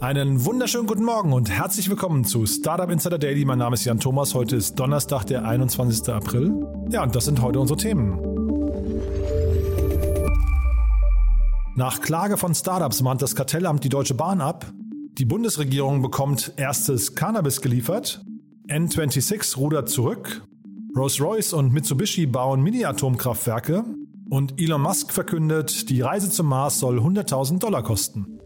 Einen wunderschönen guten Morgen und herzlich willkommen zu Startup Insider Daily. Mein Name ist Jan Thomas. Heute ist Donnerstag, der 21. April. Ja, und das sind heute unsere Themen. Nach Klage von Startups mahnt das Kartellamt die Deutsche Bahn ab. Die Bundesregierung bekommt erstes Cannabis geliefert. N26 rudert zurück. Rolls-Royce und Mitsubishi bauen Mini-Atomkraftwerke. Und Elon Musk verkündet, die Reise zum Mars soll 100.000 Dollar kosten.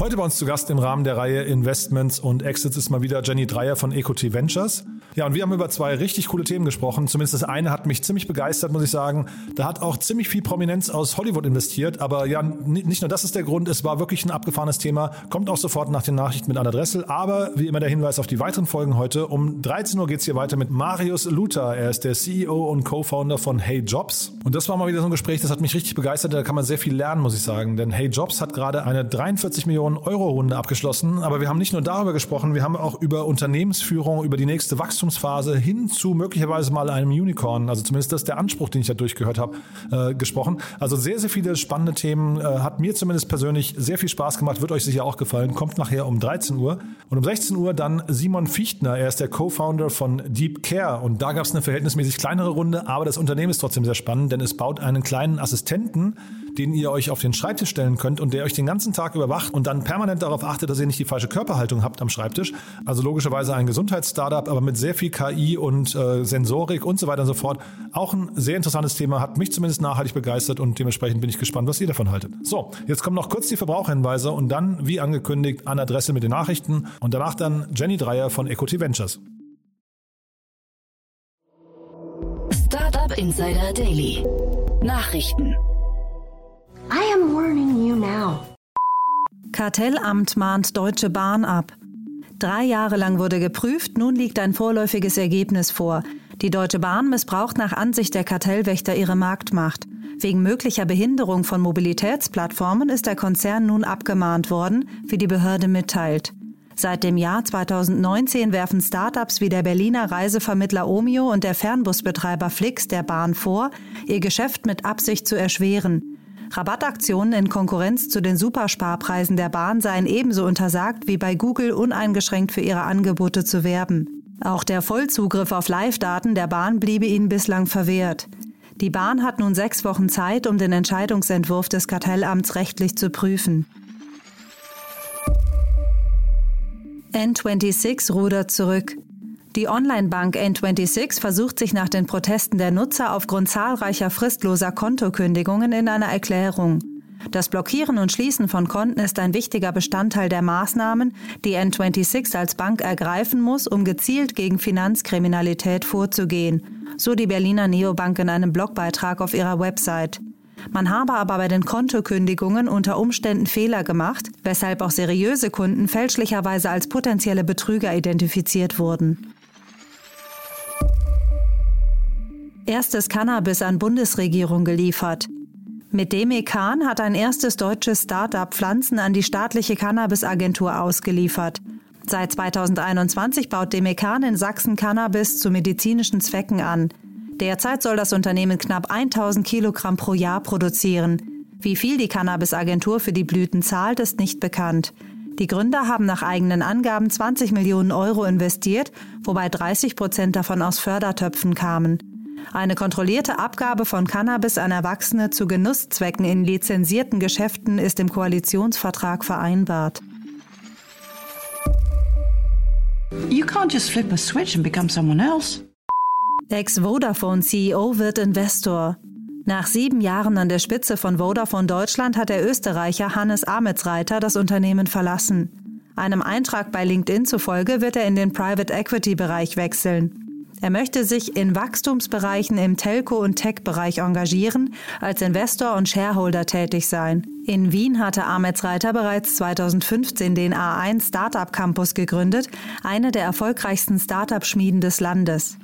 Heute bei uns zu Gast im Rahmen der Reihe Investments und Exits ist mal wieder Jenny Dreier von EcoT Ventures. Ja, und wir haben über zwei richtig coole Themen gesprochen. Zumindest das eine hat mich ziemlich begeistert, muss ich sagen. Da hat auch ziemlich viel Prominenz aus Hollywood investiert. Aber ja, nicht nur das ist der Grund, es war wirklich ein abgefahrenes Thema. Kommt auch sofort nach den Nachrichten mit Anna Dressel. Aber wie immer der Hinweis auf die weiteren Folgen heute. Um 13 Uhr geht's hier weiter mit Marius Luther. Er ist der CEO und Co-Founder von Hey Jobs. Und das war mal wieder so ein Gespräch, das hat mich richtig begeistert. Da kann man sehr viel lernen, muss ich sagen. Denn Hey Jobs hat gerade eine 43 Millionen Euro Runde abgeschlossen. Aber wir haben nicht nur darüber gesprochen, wir haben auch über Unternehmensführung, über die nächste Wachstumsphase hin zu möglicherweise mal einem Unicorn. Also zumindest das ist der Anspruch, den ich da durchgehört habe, äh, gesprochen. Also sehr, sehr viele spannende Themen. Äh, hat mir zumindest persönlich sehr viel Spaß gemacht, wird euch sicher auch gefallen. Kommt nachher um 13 Uhr. Und um 16 Uhr dann Simon Fichtner. Er ist der Co-Founder von Deep Care. Und da gab es eine verhältnismäßig kleinere Runde, aber das Unternehmen ist trotzdem sehr spannend, denn es baut einen kleinen Assistenten, den ihr euch auf den Schreibtisch stellen könnt und der euch den ganzen Tag überwacht und dann permanent darauf achtet, dass ihr nicht die falsche Körperhaltung habt am Schreibtisch. Also logischerweise ein Gesundheitsstartup, aber mit sehr viel KI und äh, Sensorik und so weiter und so fort. Auch ein sehr interessantes Thema, hat mich zumindest nachhaltig begeistert und dementsprechend bin ich gespannt, was ihr davon haltet. So, jetzt kommen noch kurz die Verbraucherhinweise und dann, wie angekündigt, an Adresse mit den Nachrichten und danach dann Jenny Dreier von Equity Ventures. Startup Insider Daily. Nachrichten. I am warning you now. Kartellamt mahnt Deutsche Bahn ab. Drei Jahre lang wurde geprüft, nun liegt ein vorläufiges Ergebnis vor. Die Deutsche Bahn missbraucht nach Ansicht der Kartellwächter ihre Marktmacht. Wegen möglicher Behinderung von Mobilitätsplattformen ist der Konzern nun abgemahnt worden, wie die Behörde mitteilt. Seit dem Jahr 2019 werfen Startups wie der Berliner Reisevermittler Omio und der Fernbusbetreiber Flix der Bahn vor, ihr Geschäft mit Absicht zu erschweren. Rabattaktionen in Konkurrenz zu den Supersparpreisen der Bahn seien ebenso untersagt wie bei Google uneingeschränkt für ihre Angebote zu werben. Auch der Vollzugriff auf Live-Daten der Bahn bliebe ihnen bislang verwehrt. Die Bahn hat nun sechs Wochen Zeit, um den Entscheidungsentwurf des Kartellamts rechtlich zu prüfen. N26 rudert zurück. Die Online-Bank N26 versucht sich nach den Protesten der Nutzer aufgrund zahlreicher fristloser Kontokündigungen in einer Erklärung. Das Blockieren und Schließen von Konten ist ein wichtiger Bestandteil der Maßnahmen, die N26 als Bank ergreifen muss, um gezielt gegen Finanzkriminalität vorzugehen, so die Berliner Neobank in einem Blogbeitrag auf ihrer Website. Man habe aber bei den Kontokündigungen unter Umständen Fehler gemacht, weshalb auch seriöse Kunden fälschlicherweise als potenzielle Betrüger identifiziert wurden. Erstes Cannabis an Bundesregierung geliefert. Mit Demekan hat ein erstes deutsches Start-up Pflanzen an die staatliche Cannabisagentur ausgeliefert. Seit 2021 baut Demekan in Sachsen Cannabis zu medizinischen Zwecken an. Derzeit soll das Unternehmen knapp 1000 Kilogramm pro Jahr produzieren. Wie viel die Cannabisagentur für die Blüten zahlt, ist nicht bekannt. Die Gründer haben nach eigenen Angaben 20 Millionen Euro investiert, wobei 30 Prozent davon aus Fördertöpfen kamen. Eine kontrollierte Abgabe von Cannabis an Erwachsene zu Genusszwecken in lizenzierten Geschäften ist im Koalitionsvertrag vereinbart. You can't just flip a switch and become someone else. Ex-Vodafone-CEO wird Investor. Nach sieben Jahren an der Spitze von Vodafone Deutschland hat der Österreicher Hannes Ametsreiter das Unternehmen verlassen. Einem Eintrag bei LinkedIn zufolge wird er in den Private Equity Bereich wechseln. Er möchte sich in Wachstumsbereichen im Telco- und Tech-Bereich engagieren, als Investor und Shareholder tätig sein. In Wien hatte Ahmed Reiter bereits 2015 den A1 Startup Campus gegründet, eine der erfolgreichsten Startup-Schmieden des Landes.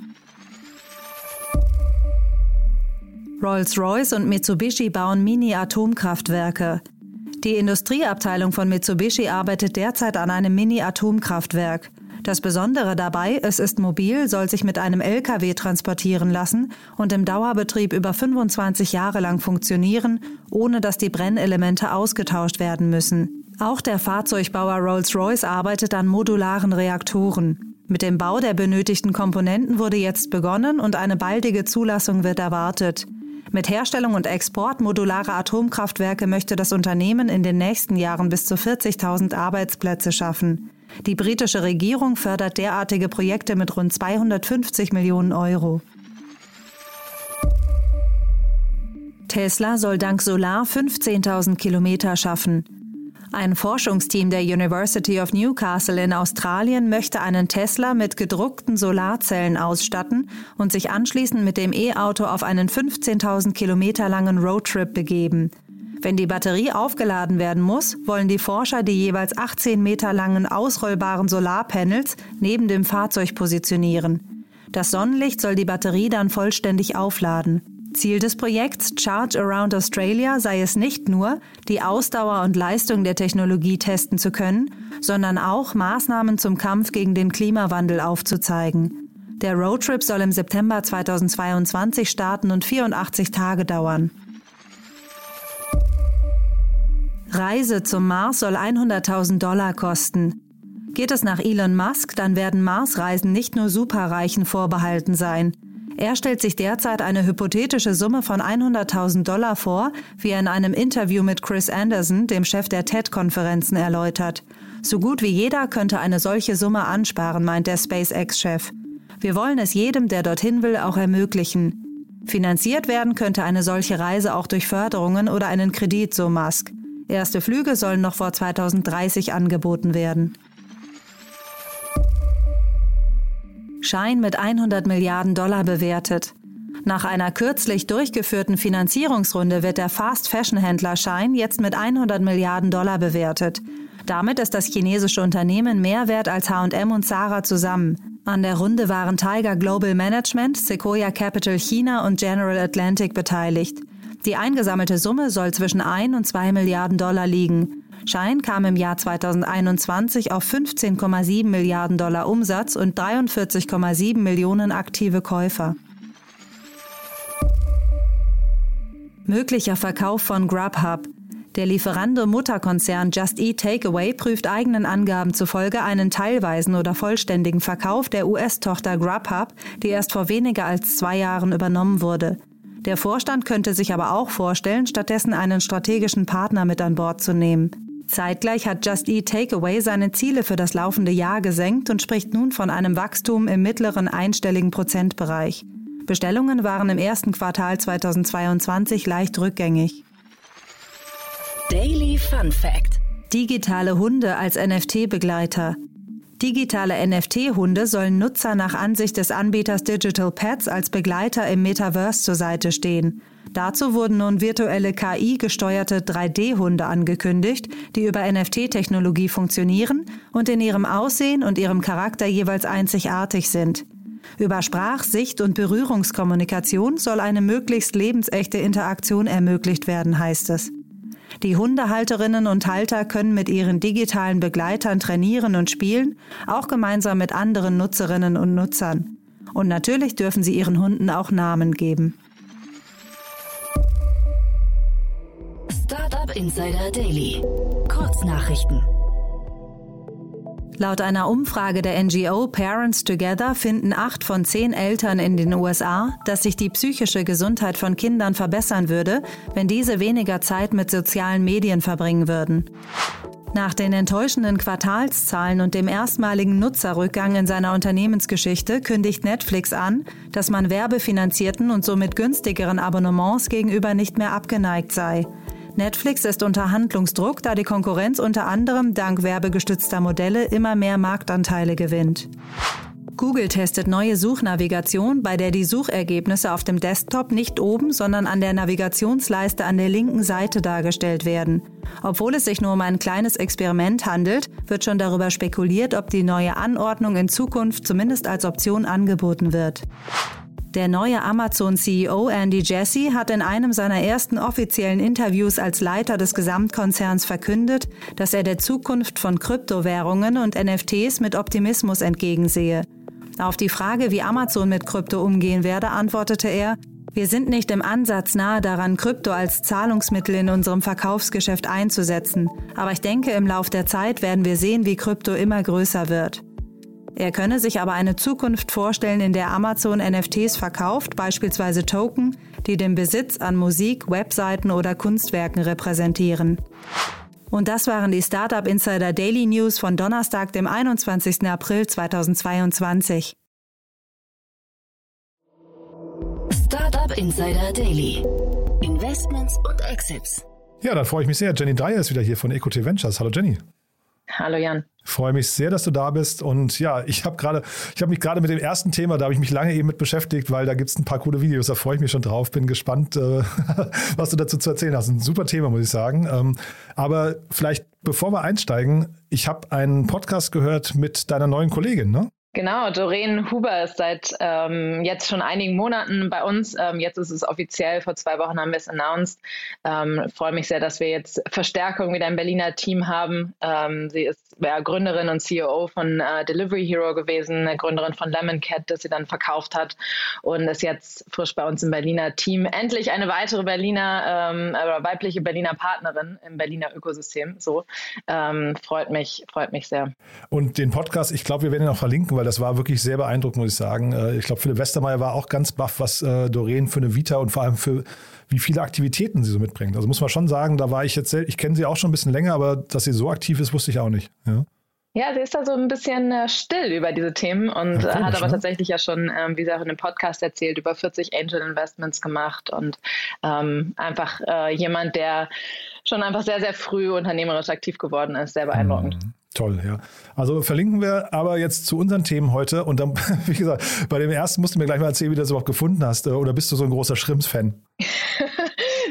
Rolls-Royce und Mitsubishi bauen Mini-Atomkraftwerke. Die Industrieabteilung von Mitsubishi arbeitet derzeit an einem Mini-Atomkraftwerk. Das Besondere dabei, es ist mobil, soll sich mit einem LKW transportieren lassen und im Dauerbetrieb über 25 Jahre lang funktionieren, ohne dass die Brennelemente ausgetauscht werden müssen. Auch der Fahrzeugbauer Rolls-Royce arbeitet an modularen Reaktoren. Mit dem Bau der benötigten Komponenten wurde jetzt begonnen und eine baldige Zulassung wird erwartet. Mit Herstellung und Export modularer Atomkraftwerke möchte das Unternehmen in den nächsten Jahren bis zu 40.000 Arbeitsplätze schaffen. Die britische Regierung fördert derartige Projekte mit rund 250 Millionen Euro. Tesla soll dank Solar 15.000 Kilometer schaffen. Ein Forschungsteam der University of Newcastle in Australien möchte einen Tesla mit gedruckten Solarzellen ausstatten und sich anschließend mit dem E-Auto auf einen 15.000 Kilometer langen Roadtrip begeben. Wenn die Batterie aufgeladen werden muss, wollen die Forscher die jeweils 18 Meter langen ausrollbaren Solarpanels neben dem Fahrzeug positionieren. Das Sonnenlicht soll die Batterie dann vollständig aufladen. Ziel des Projekts Charge Around Australia sei es nicht nur, die Ausdauer und Leistung der Technologie testen zu können, sondern auch Maßnahmen zum Kampf gegen den Klimawandel aufzuzeigen. Der Roadtrip soll im September 2022 starten und 84 Tage dauern. Reise zum Mars soll 100.000 Dollar kosten. Geht es nach Elon Musk, dann werden Marsreisen nicht nur Superreichen vorbehalten sein. Er stellt sich derzeit eine hypothetische Summe von 100.000 Dollar vor, wie er in einem Interview mit Chris Anderson, dem Chef der TED-Konferenzen, erläutert. So gut wie jeder könnte eine solche Summe ansparen, meint der SpaceX-Chef. Wir wollen es jedem, der dorthin will, auch ermöglichen. Finanziert werden könnte eine solche Reise auch durch Förderungen oder einen Kredit, so Musk. Erste Flüge sollen noch vor 2030 angeboten werden. Schein mit 100 Milliarden Dollar bewertet. Nach einer kürzlich durchgeführten Finanzierungsrunde wird der Fast-Fashion-Händler Schein jetzt mit 100 Milliarden Dollar bewertet. Damit ist das chinesische Unternehmen mehr wert als H&M und Zara zusammen. An der Runde waren Tiger Global Management, Sequoia Capital China und General Atlantic beteiligt. Die eingesammelte Summe soll zwischen 1 und 2 Milliarden Dollar liegen. Schein kam im Jahr 2021 auf 15,7 Milliarden Dollar Umsatz und 43,7 Millionen aktive Käufer. Möglicher Verkauf von Grubhub. Der Lieferando-Mutterkonzern Just Eat Takeaway prüft eigenen Angaben zufolge einen teilweisen oder vollständigen Verkauf der US-Tochter Grubhub, die erst vor weniger als zwei Jahren übernommen wurde. Der Vorstand könnte sich aber auch vorstellen, stattdessen einen strategischen Partner mit an Bord zu nehmen. Zeitgleich hat Just Eat Takeaway seine Ziele für das laufende Jahr gesenkt und spricht nun von einem Wachstum im mittleren einstelligen Prozentbereich. Bestellungen waren im ersten Quartal 2022 leicht rückgängig. Daily Fun Fact: Digitale Hunde als NFT-Begleiter. Digitale NFT-Hunde sollen Nutzer nach Ansicht des Anbieters Digital Pets als Begleiter im Metaverse zur Seite stehen. Dazu wurden nun virtuelle KI-gesteuerte 3D-Hunde angekündigt, die über NFT-Technologie funktionieren und in ihrem Aussehen und ihrem Charakter jeweils einzigartig sind. Über Sprach-, Sicht- und Berührungskommunikation soll eine möglichst lebensechte Interaktion ermöglicht werden, heißt es. Die Hundehalterinnen und Halter können mit ihren digitalen Begleitern trainieren und spielen, auch gemeinsam mit anderen Nutzerinnen und Nutzern. Und natürlich dürfen sie ihren Hunden auch Namen geben. Startup Insider Daily. Kurznachrichten. Laut einer Umfrage der NGO Parents Together finden acht von zehn Eltern in den USA, dass sich die psychische Gesundheit von Kindern verbessern würde, wenn diese weniger Zeit mit sozialen Medien verbringen würden. Nach den enttäuschenden Quartalszahlen und dem erstmaligen Nutzerrückgang in seiner Unternehmensgeschichte kündigt Netflix an, dass man werbefinanzierten und somit günstigeren Abonnements gegenüber nicht mehr abgeneigt sei. Netflix ist unter Handlungsdruck, da die Konkurrenz unter anderem dank werbegestützter Modelle immer mehr Marktanteile gewinnt. Google testet neue Suchnavigation, bei der die Suchergebnisse auf dem Desktop nicht oben, sondern an der Navigationsleiste an der linken Seite dargestellt werden. Obwohl es sich nur um ein kleines Experiment handelt, wird schon darüber spekuliert, ob die neue Anordnung in Zukunft zumindest als Option angeboten wird. Der neue Amazon-CEO Andy Jassy hat in einem seiner ersten offiziellen Interviews als Leiter des Gesamtkonzerns verkündet, dass er der Zukunft von Kryptowährungen und NFTs mit Optimismus entgegensehe. Auf die Frage, wie Amazon mit Krypto umgehen werde, antwortete er, wir sind nicht im Ansatz nahe daran, Krypto als Zahlungsmittel in unserem Verkaufsgeschäft einzusetzen, aber ich denke, im Lauf der Zeit werden wir sehen, wie Krypto immer größer wird. Er könne sich aber eine Zukunft vorstellen, in der Amazon NFTs verkauft, beispielsweise Token, die den Besitz an Musik, Webseiten oder Kunstwerken repräsentieren. Und das waren die Startup Insider Daily News von Donnerstag, dem 21. April 2022. Startup Insider Daily. Investments und Exits. Ja, dann freue ich mich sehr. Jenny Dyer ist wieder hier von EcoT Ventures. Hallo Jenny. Hallo Jan. Freue mich sehr, dass du da bist. Und ja, ich habe gerade, ich habe mich gerade mit dem ersten Thema, da habe ich mich lange eben mit beschäftigt, weil da gibt es ein paar coole Videos, da freue ich mich schon drauf. Bin gespannt, äh, was du dazu zu erzählen hast. Ein super Thema, muss ich sagen. Ähm, aber vielleicht, bevor wir einsteigen, ich habe einen Podcast gehört mit deiner neuen Kollegin, ne? Genau, Doreen Huber ist seit ähm, jetzt schon einigen Monaten bei uns. Ähm, jetzt ist es offiziell, vor zwei Wochen haben wir es announced. Ähm, freue mich sehr, dass wir jetzt Verstärkung wieder im Berliner Team haben. Ähm, sie ist ja, Gründerin und CEO von äh, Delivery Hero gewesen, Gründerin von Lemon Cat, das sie dann verkauft hat und ist jetzt frisch bei uns im Berliner Team. Endlich eine weitere Berliner ähm, oder weibliche Berliner Partnerin im Berliner Ökosystem. So ähm, freut mich, freut mich sehr. Und den Podcast, ich glaube, wir werden ihn auch verlinken, weil weil das war wirklich sehr beeindruckend, muss ich sagen. Äh, ich glaube, Philipp Westermeier war auch ganz baff, was äh, Doreen für eine Vita und vor allem für wie viele Aktivitäten sie so mitbringt. Also muss man schon sagen, da war ich jetzt, ich kenne sie auch schon ein bisschen länger, aber dass sie so aktiv ist, wusste ich auch nicht. Ja. Ja, sie ist da so ein bisschen äh, still über diese Themen und ja, komisch, hat aber ne? tatsächlich ja schon, ähm, wie sie auch in dem Podcast erzählt, über 40 Angel Investments gemacht und ähm, einfach äh, jemand, der schon einfach sehr, sehr früh unternehmerisch aktiv geworden ist. Sehr beeindruckend. Toll, ja. Also verlinken wir aber jetzt zu unseren Themen heute. Und dann, wie gesagt, bei dem ersten musst du mir gleich mal erzählen, wie du das überhaupt gefunden hast. Oder bist du so ein großer Schrimps-Fan?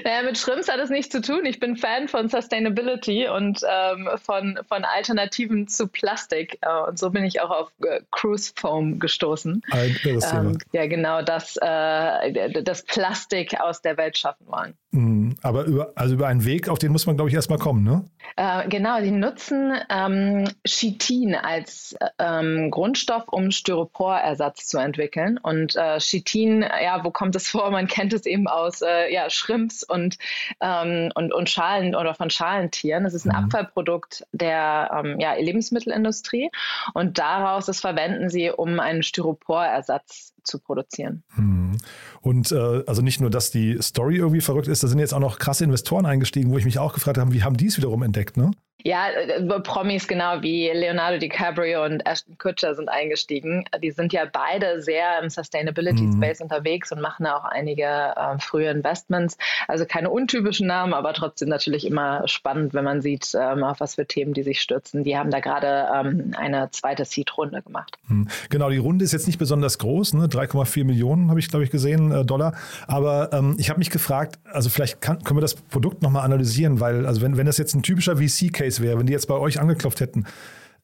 Naja, mit Schrimps hat es nichts zu tun. Ich bin Fan von Sustainability und ähm, von, von Alternativen zu Plastik. Äh, und so bin ich auch auf äh, Cruise Foam gestoßen. Ein ähm, ja, genau, das, äh, das Plastik aus der Welt schaffen wollen. Mhm. Aber über, also über einen Weg, auf den muss man, glaube ich, erstmal kommen, ne? Äh, genau, die nutzen ähm, Chitin als ähm, Grundstoff, um Styroporersatz zu entwickeln. Und äh, Chitin, ja, wo kommt es vor? Man kennt es eben aus äh, ja, Shrimps und, ähm, und, und Schalen oder von Schalentieren. Es ist ein mhm. Abfallprodukt der ähm, ja, Lebensmittelindustrie und daraus das verwenden sie, um einen Styroporersatz zu produzieren. Mhm. Und äh, also nicht nur, dass die Story irgendwie verrückt ist, da sind jetzt auch noch krasse Investoren eingestiegen, wo ich mich auch gefragt habe, wie haben die es wiederum entdeckt, ne? Ja, äh, Promis genau wie Leonardo DiCaprio und Ashton Kutcher sind eingestiegen. Die sind ja beide sehr im Sustainability Space mhm. unterwegs und machen auch einige äh, frühe Investments. Also keine untypischen Namen, aber trotzdem natürlich immer spannend, wenn man sieht, ähm, auf was für Themen die sich stürzen. Die haben da gerade ähm, eine zweite Seed-Runde gemacht. Mhm. Genau, die Runde ist jetzt nicht besonders groß, ne? 3,4 Millionen habe ich, glaube ich, gesehen, äh, Dollar. Aber ähm, ich habe mich gefragt, also vielleicht kann, können wir das Produkt nochmal analysieren, weil, also wenn, wenn das jetzt ein typischer VC-Case Case wäre, wenn die jetzt bei euch angeklopft hätten.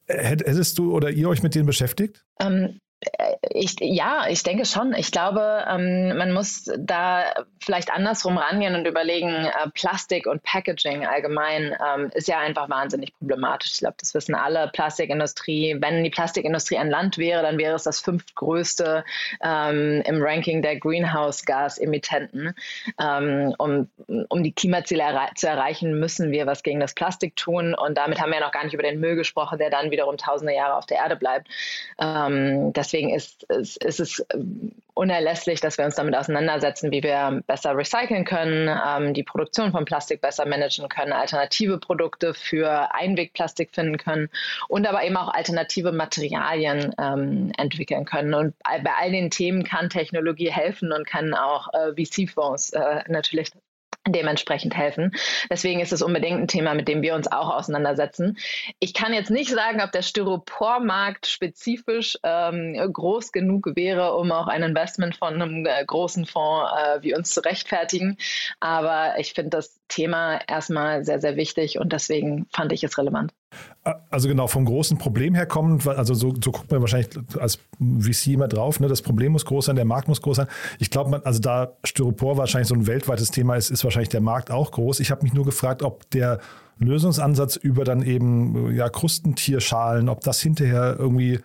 Hättest du oder ihr euch mit denen beschäftigt? Ähm, ich, ja, ich denke schon. Ich glaube, ähm, man muss da vielleicht andersrum rangehen und überlegen, äh, Plastik und Packaging allgemein ähm, ist ja einfach wahnsinnig problematisch. Ich glaube, das wissen alle. Plastikindustrie, wenn die Plastikindustrie ein Land wäre, dann wäre es das fünftgrößte ähm, im Ranking der Greenhouse-Gas-Emittenten. Ähm, um, um die Klimaziele erre zu erreichen, müssen wir was gegen das Plastik tun. Und damit haben wir ja noch gar nicht über den Müll gesprochen, der dann wiederum tausende Jahre auf der Erde bleibt. Ähm, deswegen ist ist, ist, es ähm, unerlässlich, dass wir uns damit auseinandersetzen, wie wir besser recyceln können, ähm, die Produktion von Plastik besser managen können, alternative Produkte für Einwegplastik finden können und aber eben auch alternative Materialien ähm, entwickeln können. Und bei all den Themen kann Technologie helfen und kann auch äh, VC-Fonds äh, natürlich dementsprechend helfen. Deswegen ist es unbedingt ein Thema, mit dem wir uns auch auseinandersetzen. Ich kann jetzt nicht sagen, ob der Styropormarkt spezifisch ähm, groß genug wäre, um auch ein Investment von einem äh, großen Fonds äh, wie uns zu rechtfertigen. Aber ich finde das Thema erstmal sehr, sehr wichtig und deswegen fand ich es relevant. Also genau, vom großen Problem her kommend, also so, so guckt man wahrscheinlich als VC immer drauf, ne? das Problem muss groß sein, der Markt muss groß sein. Ich glaube, also da Styropor wahrscheinlich so ein weltweites Thema ist, ist wahrscheinlich der Markt auch groß. Ich habe mich nur gefragt, ob der Lösungsansatz über dann eben ja, Krustentierschalen, ob das hinterher irgendwie,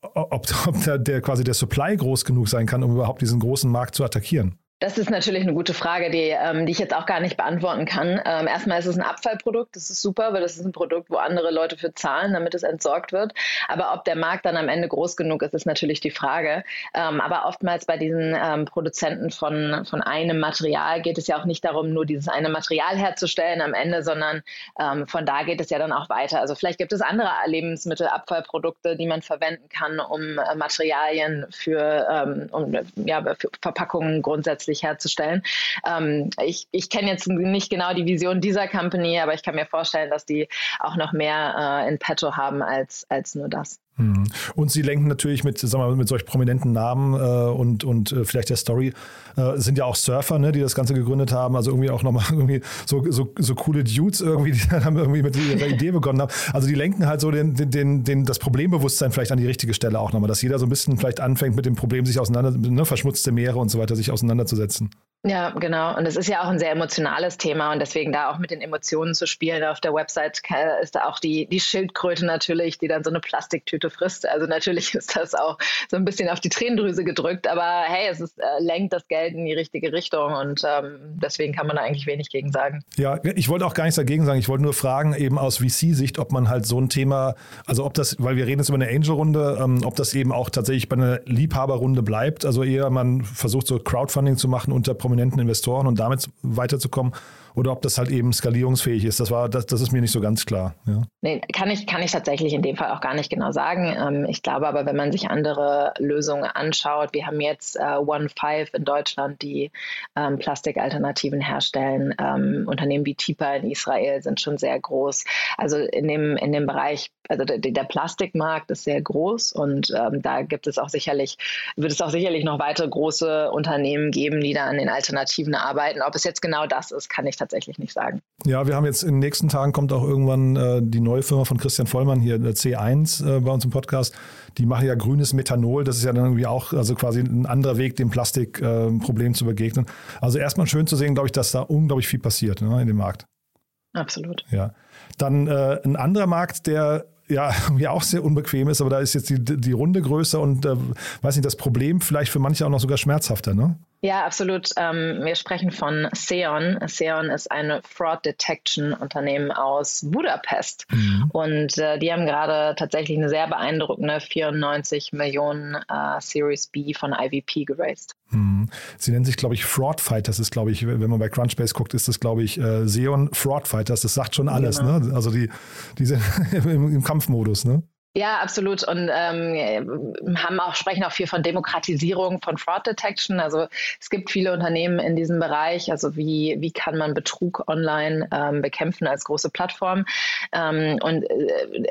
ob, ob der, der quasi der Supply groß genug sein kann, um überhaupt diesen großen Markt zu attackieren. Das ist natürlich eine gute Frage, die, ähm, die ich jetzt auch gar nicht beantworten kann. Ähm, erstmal ist es ein Abfallprodukt, das ist super, weil das ist ein Produkt, wo andere Leute für zahlen, damit es entsorgt wird. Aber ob der Markt dann am Ende groß genug ist, ist natürlich die Frage. Ähm, aber oftmals bei diesen ähm, Produzenten von, von einem Material geht es ja auch nicht darum, nur dieses eine Material herzustellen am Ende, sondern ähm, von da geht es ja dann auch weiter. Also vielleicht gibt es andere Lebensmittelabfallprodukte, die man verwenden kann, um äh, Materialien für, ähm, um, ja, für Verpackungen grundsätzlich grundsätzlich herzustellen. Ähm, ich ich kenne jetzt nicht genau die Vision dieser Company, aber ich kann mir vorstellen, dass die auch noch mehr äh, in petto haben als, als nur das. Hm. Und sie lenken natürlich mit, sagen wir, mit solch prominenten Namen äh, und, und äh, vielleicht der Story, äh, sind ja auch Surfer, ne, die das Ganze gegründet haben, also irgendwie auch nochmal irgendwie so, so, so coole Dudes irgendwie, die dann irgendwie mit ihrer Idee begonnen haben. Also die lenken halt so den, den, den, das Problembewusstsein vielleicht an die richtige Stelle auch nochmal, dass jeder so ein bisschen vielleicht anfängt mit dem Problem sich auseinander, ne, verschmutzte Meere und so weiter, sich auseinanderzusetzen. Ja, genau. Und es ist ja auch ein sehr emotionales Thema und deswegen da auch mit den Emotionen zu spielen. Auf der Website ist da auch die, die Schildkröte natürlich, die dann so eine Plastiktüte frisst. Also natürlich ist das auch so ein bisschen auf die Tränendrüse gedrückt, aber hey, es ist, äh, lenkt das Geld in die richtige Richtung und ähm, deswegen kann man da eigentlich wenig gegen sagen. Ja, ich wollte auch gar nichts dagegen sagen. Ich wollte nur fragen, eben aus VC-Sicht, ob man halt so ein Thema, also ob das, weil wir reden jetzt über eine Angel-Runde, ähm, ob das eben auch tatsächlich bei einer Liebhaberrunde bleibt. Also eher man versucht so Crowdfunding zu machen unter prominenten Investoren und damit weiterzukommen oder ob das halt eben skalierungsfähig ist. Das war, das, das ist mir nicht so ganz klar. Ja. Nee, kann ich, kann ich tatsächlich in dem Fall auch gar nicht genau sagen. Ähm, ich glaube aber, wenn man sich andere Lösungen anschaut, wir haben jetzt äh, One Five in Deutschland, die ähm, Plastikalternativen herstellen. Ähm, Unternehmen wie Tipa in Israel sind schon sehr groß. Also in dem, in dem Bereich, also der, der Plastikmarkt ist sehr groß und ähm, da gibt es auch sicherlich, wird es auch sicherlich noch weitere große Unternehmen geben, die da an den Alternativen arbeiten. Ob es jetzt genau das ist, kann ich tatsächlich tatsächlich nicht sagen. Ja, wir haben jetzt in den nächsten Tagen kommt auch irgendwann äh, die neue Firma von Christian Vollmann hier, der C1 äh, bei uns im Podcast. Die machen ja grünes Methanol. Das ist ja dann irgendwie auch also quasi ein anderer Weg, dem Plastikproblem äh, zu begegnen. Also erstmal schön zu sehen, glaube ich, dass da unglaublich viel passiert ne, in dem Markt. Absolut. Ja. Dann äh, ein anderer Markt, der ja, ja auch sehr unbequem ist, aber da ist jetzt die, die Runde größer und äh, weiß nicht, das Problem vielleicht für manche auch noch sogar schmerzhafter, ne? Ja, absolut. Ähm, wir sprechen von Seon. Seon ist ein Fraud Detection Unternehmen aus Budapest. Mhm. Und äh, die haben gerade tatsächlich eine sehr beeindruckende 94 Millionen äh, Series B von IVP geraced. Mhm. Sie nennen sich, glaube ich, Fraud Fighters. Das ist, glaube ich, wenn man bei Crunchbase guckt, ist das, glaube ich, äh, Seon Fraud Fighters. Das sagt schon alles. Genau. Ne? Also die, die sind im, im Kampfmodus. Ne? Ja, absolut. Und ähm, haben auch, sprechen auch viel von Demokratisierung von Fraud Detection. Also es gibt viele Unternehmen in diesem Bereich. Also wie, wie kann man Betrug online ähm, bekämpfen als große Plattform? Ähm, und äh,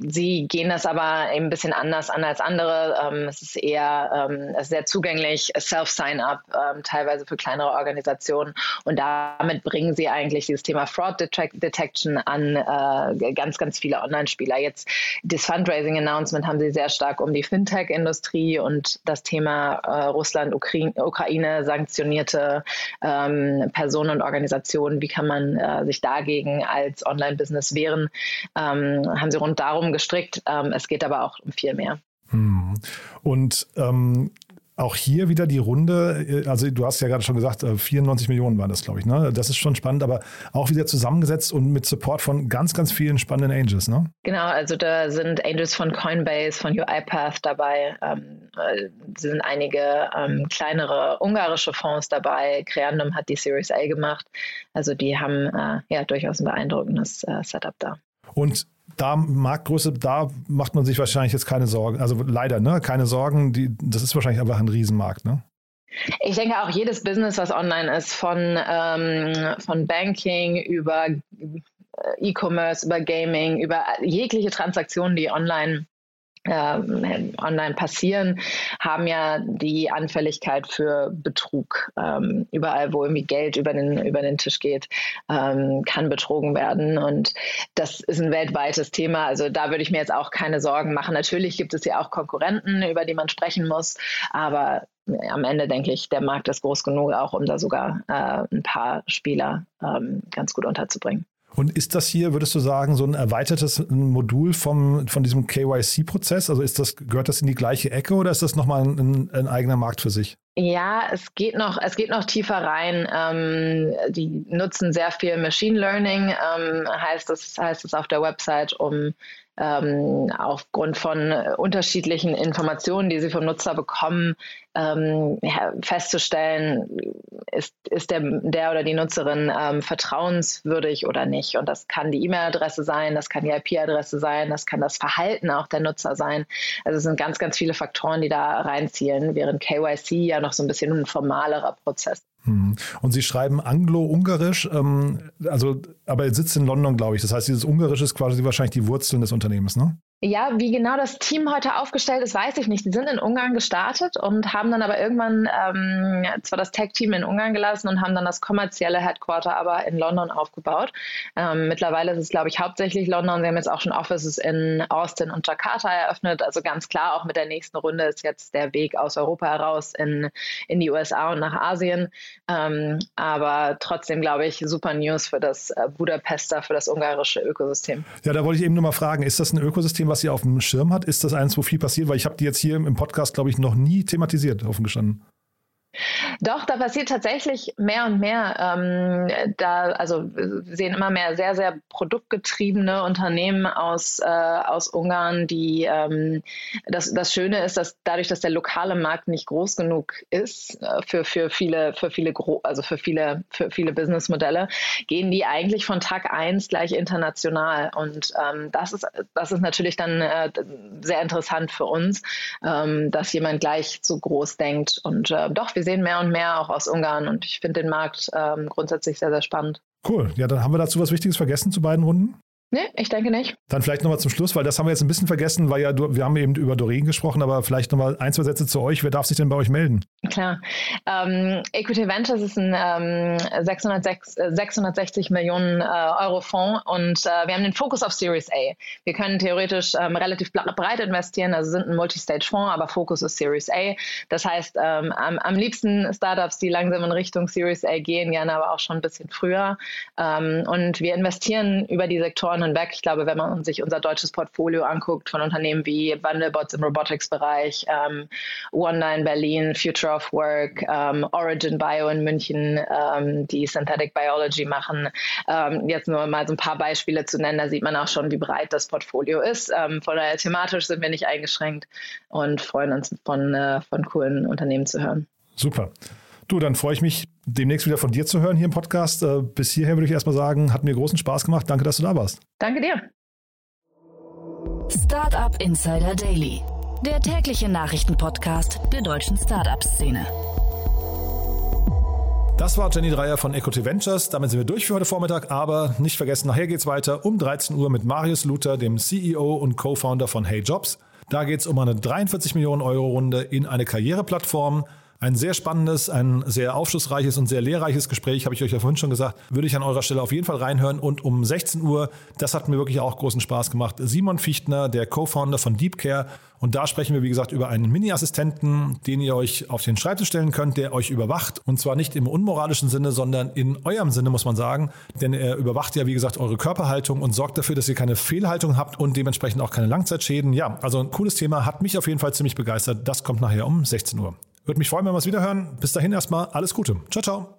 sie gehen das aber eben ein bisschen anders an als andere. Ähm, es ist eher ähm, sehr zugänglich, Self-Sign-up, ähm, teilweise für kleinere Organisationen. Und damit bringen sie eigentlich dieses Thema Fraud Detection an äh, ganz, ganz viele Online-Spieler. Jetzt das Fund Fundraising-Announcement haben sie sehr stark um die Fintech-Industrie und das Thema äh, Russland, Ukra Ukraine, sanktionierte ähm, Personen und Organisationen, wie kann man äh, sich dagegen als Online-Business wehren, ähm, haben sie rund darum gestrickt. Ähm, es geht aber auch um viel mehr. Hm. Und ähm, auch hier wieder die Runde, äh, also du hast ja gerade schon gesagt, 94 äh, Millionen waren das, glaube ich. Ne? Das ist schon spannend, aber auch wieder zusammengesetzt und mit Support von ganz, ganz vielen spannenden Angels. Ne? Genau, also da sind Angels von Coinbase, von UiPath dabei, ähm, äh, sind einige ähm, kleinere ungarische Fonds dabei. Creandum hat die Series A gemacht. Also die haben äh, ja durchaus ein beeindruckendes äh, Setup da. Und da Marktgröße, da macht man sich wahrscheinlich jetzt keine Sorgen. Also leider, ne? Keine Sorgen. Die, das ist wahrscheinlich einfach ein Riesenmarkt, ne? Ich denke auch jedes Business, was online ist, von, ähm, von Banking über äh, E-Commerce, über Gaming, über jegliche Transaktionen, die online online passieren, haben ja die Anfälligkeit für Betrug. Ähm, überall, wo irgendwie Geld über den, über den Tisch geht, ähm, kann betrogen werden. Und das ist ein weltweites Thema. Also da würde ich mir jetzt auch keine Sorgen machen. Natürlich gibt es ja auch Konkurrenten, über die man sprechen muss. Aber am Ende denke ich, der Markt ist groß genug, auch um da sogar äh, ein paar Spieler ähm, ganz gut unterzubringen. Und ist das hier, würdest du sagen, so ein erweitertes Modul vom, von diesem KYC-Prozess? Also ist das, gehört das in die gleiche Ecke oder ist das nochmal ein, ein eigener Markt für sich? Ja, es geht noch, es geht noch tiefer rein. Ähm, die nutzen sehr viel Machine Learning, ähm, heißt es, heißt es auf der Website, um ähm, aufgrund von unterschiedlichen Informationen, die sie vom Nutzer bekommen, ähm, festzustellen, ist, ist der, der oder die Nutzerin ähm, vertrauenswürdig oder nicht. Und das kann die E-Mail-Adresse sein, das kann die IP-Adresse sein, das kann das Verhalten auch der Nutzer sein. Also es sind ganz, ganz viele Faktoren, die da reinzielen, während KYC ja noch so ein bisschen ein formalerer Prozess hm. Und Sie schreiben Anglo-Ungarisch, ähm, also, aber er sitzt in London, glaube ich. Das heißt, dieses Ungarisch ist quasi wahrscheinlich die Wurzeln des Unternehmens, ne? Ja, wie genau das Team heute aufgestellt ist, weiß ich nicht. Die sind in Ungarn gestartet und haben dann aber irgendwann ähm, zwar das Tech-Team in Ungarn gelassen und haben dann das kommerzielle Headquarter aber in London aufgebaut. Ähm, mittlerweile ist es, glaube ich, hauptsächlich London. Sie haben jetzt auch schon Offices in Austin und Jakarta eröffnet. Also ganz klar, auch mit der nächsten Runde ist jetzt der Weg aus Europa heraus in, in die USA und nach Asien. Ähm, aber trotzdem, glaube ich, super News für das äh, Budapester, für das ungarische Ökosystem. Ja, da wollte ich eben nur mal fragen, ist das ein Ökosystem, was ihr auf dem Schirm hat? Ist das eins, wo viel passiert? Weil ich habe die jetzt hier im Podcast, glaube ich, noch nie thematisiert, offen gestanden. Doch, da passiert tatsächlich mehr und mehr. Ähm, da, also wir sehen immer mehr sehr, sehr produktgetriebene Unternehmen aus, äh, aus Ungarn, die ähm, das, das Schöne ist, dass dadurch, dass der lokale Markt nicht groß genug ist äh, für, für viele, für viele also für viele, für viele Businessmodelle, gehen die eigentlich von Tag eins gleich international. Und ähm, das ist, das ist natürlich dann äh, sehr interessant für uns, ähm, dass jemand gleich so groß denkt. Und äh, doch, wir sehen mehr und mehr auch aus Ungarn und ich finde den Markt ähm, grundsätzlich sehr, sehr spannend. Cool. Ja, dann haben wir dazu was Wichtiges vergessen zu beiden Runden. Nee, ich denke nicht. Dann vielleicht nochmal zum Schluss, weil das haben wir jetzt ein bisschen vergessen, weil ja, wir haben eben über Doreen gesprochen, aber vielleicht nochmal ein, zwei Sätze zu euch. Wer darf sich denn bei euch melden? Klar. Ähm, Equity Ventures ist ein ähm, 606, 660 Millionen äh, Euro Fonds und äh, wir haben den Fokus auf Series A. Wir können theoretisch ähm, relativ breit investieren, also sind ein Multistage-Fonds, aber Fokus ist Series A. Das heißt, ähm, am, am, liebsten Startups, die langsam in Richtung Series A gehen, gerne aber auch schon ein bisschen früher. Ähm, und wir investieren über die Sektoren Jahren hinweg. Ich glaube, wenn man sich unser deutsches Portfolio anguckt von Unternehmen wie Wandelbots im Robotics-Bereich, ähm, OneNine Berlin, Future of Work, ähm, Origin Bio in München, ähm, die Synthetic Biology machen, ähm, jetzt nur mal so ein paar Beispiele zu nennen, da sieht man auch schon, wie breit das Portfolio ist. Ähm, von daher thematisch sind wir nicht eingeschränkt und freuen uns von, äh, von coolen Unternehmen zu hören. Super. Du, dann freue ich mich, demnächst wieder von dir zu hören hier im Podcast. Äh, bis hierher würde ich erstmal sagen, hat mir großen Spaß gemacht. Danke, dass du da warst. Danke dir. Startup Insider Daily, der tägliche Nachrichtenpodcast der deutschen Startup-Szene. Das war Jenny Dreier von Equity Ventures. Damit sind wir durch für heute Vormittag. Aber nicht vergessen, nachher geht es weiter um 13 Uhr mit Marius Luther, dem CEO und Co-Founder von Hey Jobs. Da geht es um eine 43 Millionen Euro Runde in eine Karriereplattform. Ein sehr spannendes, ein sehr aufschlussreiches und sehr lehrreiches Gespräch, habe ich euch ja vorhin schon gesagt, würde ich an eurer Stelle auf jeden Fall reinhören. Und um 16 Uhr, das hat mir wirklich auch großen Spaß gemacht, Simon Fichtner, der Co-Founder von DeepCare. Und da sprechen wir, wie gesagt, über einen Mini-Assistenten, den ihr euch auf den Schreibtisch stellen könnt, der euch überwacht. Und zwar nicht im unmoralischen Sinne, sondern in eurem Sinne, muss man sagen. Denn er überwacht ja, wie gesagt, eure Körperhaltung und sorgt dafür, dass ihr keine Fehlhaltung habt und dementsprechend auch keine Langzeitschäden. Ja, also ein cooles Thema, hat mich auf jeden Fall ziemlich begeistert. Das kommt nachher um 16 Uhr. Würde mich freuen, wenn wir es wieder hören. Bis dahin erstmal alles Gute. Ciao, ciao.